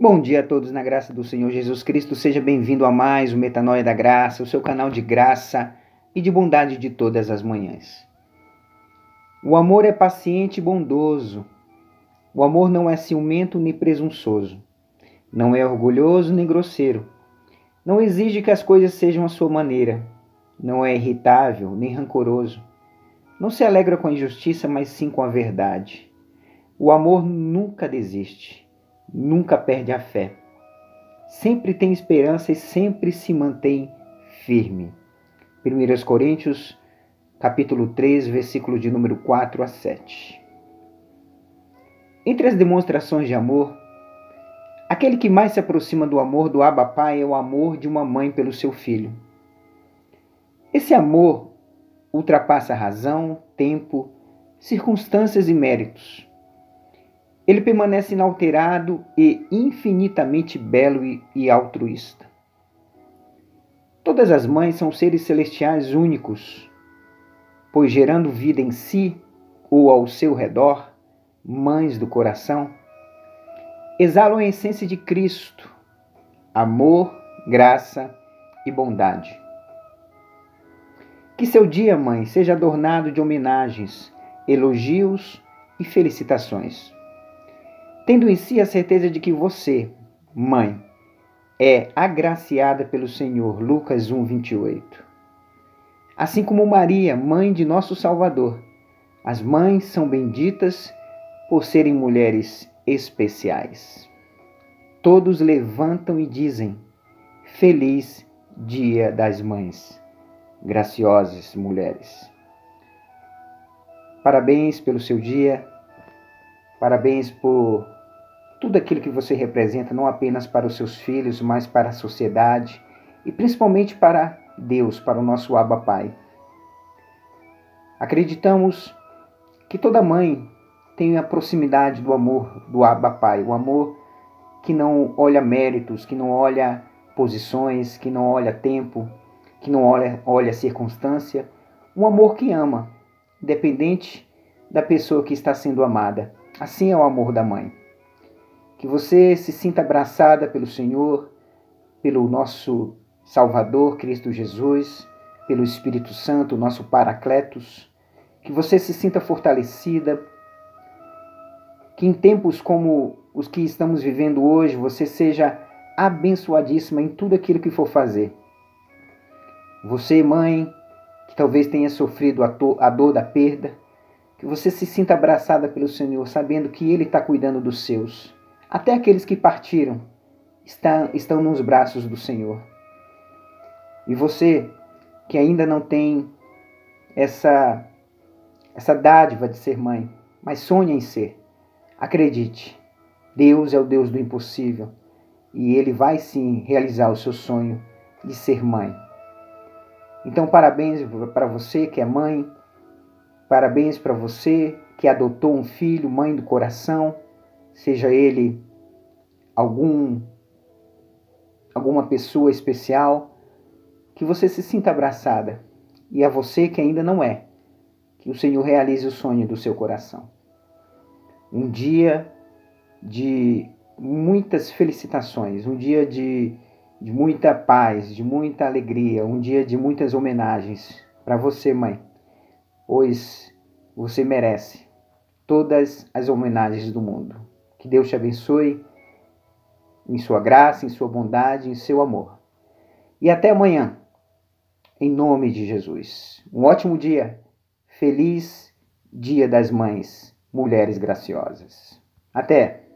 Bom dia a todos na graça do Senhor Jesus Cristo. Seja bem-vindo a mais o Metanoia da Graça, o seu canal de graça e de bondade de todas as manhãs. O amor é paciente e bondoso. O amor não é ciumento nem presunçoso. Não é orgulhoso nem grosseiro. Não exige que as coisas sejam à sua maneira. Não é irritável nem rancoroso. Não se alegra com a injustiça, mas sim com a verdade. O amor nunca desiste nunca perde a fé. Sempre tem esperança e sempre se mantém firme. 1 Coríntios, capítulo 3, versículo de número 4 a 7. Entre as demonstrações de amor, aquele que mais se aproxima do amor do Abba Pai é o amor de uma mãe pelo seu filho. Esse amor ultrapassa razão, tempo, circunstâncias e méritos. Ele permanece inalterado e infinitamente belo e altruísta. Todas as mães são seres celestiais únicos, pois gerando vida em si ou ao seu redor, mães do coração, exalam a essência de Cristo, amor, graça e bondade. Que seu dia, mãe, seja adornado de homenagens, elogios e felicitações tendo em si a certeza de que você, mãe, é agraciada pelo Senhor. Lucas 1, 28. Assim como Maria, mãe de nosso Salvador, as mães são benditas por serem mulheres especiais. Todos levantam e dizem: Feliz Dia das Mães, graciosas mulheres. Parabéns pelo seu dia, parabéns por tudo aquilo que você representa, não apenas para os seus filhos, mas para a sociedade e principalmente para Deus, para o nosso Abba Pai. Acreditamos que toda mãe tem a proximidade do amor do Abba Pai, o amor que não olha méritos, que não olha posições, que não olha tempo, que não olha, olha circunstância, um amor que ama, independente da pessoa que está sendo amada. Assim é o amor da mãe. Que você se sinta abraçada pelo Senhor, pelo nosso Salvador Cristo Jesus, pelo Espírito Santo, nosso Paracletos. Que você se sinta fortalecida. Que em tempos como os que estamos vivendo hoje, você seja abençoadíssima em tudo aquilo que for fazer. Você, mãe, que talvez tenha sofrido a, dor da perda, que você se sinta abraçada pelo Senhor, sabendo que Ele está cuidando dos seus. Até aqueles que partiram está, estão nos braços do Senhor. E você que ainda não tem essa, essa dádiva de ser mãe, mas sonha em ser, acredite, Deus é o Deus do impossível e Ele vai sim realizar o seu sonho de ser mãe. Então, parabéns para você que é mãe, parabéns para você que adotou um filho, mãe do coração seja ele algum alguma pessoa especial, que você se sinta abraçada. E a você que ainda não é, que o Senhor realize o sonho do seu coração. Um dia de muitas felicitações, um dia de, de muita paz, de muita alegria, um dia de muitas homenagens para você, mãe, pois você merece todas as homenagens do mundo. Que Deus te abençoe em sua graça, em sua bondade, em seu amor. E até amanhã, em nome de Jesus. Um ótimo dia. Feliz Dia das Mães, mulheres graciosas. Até!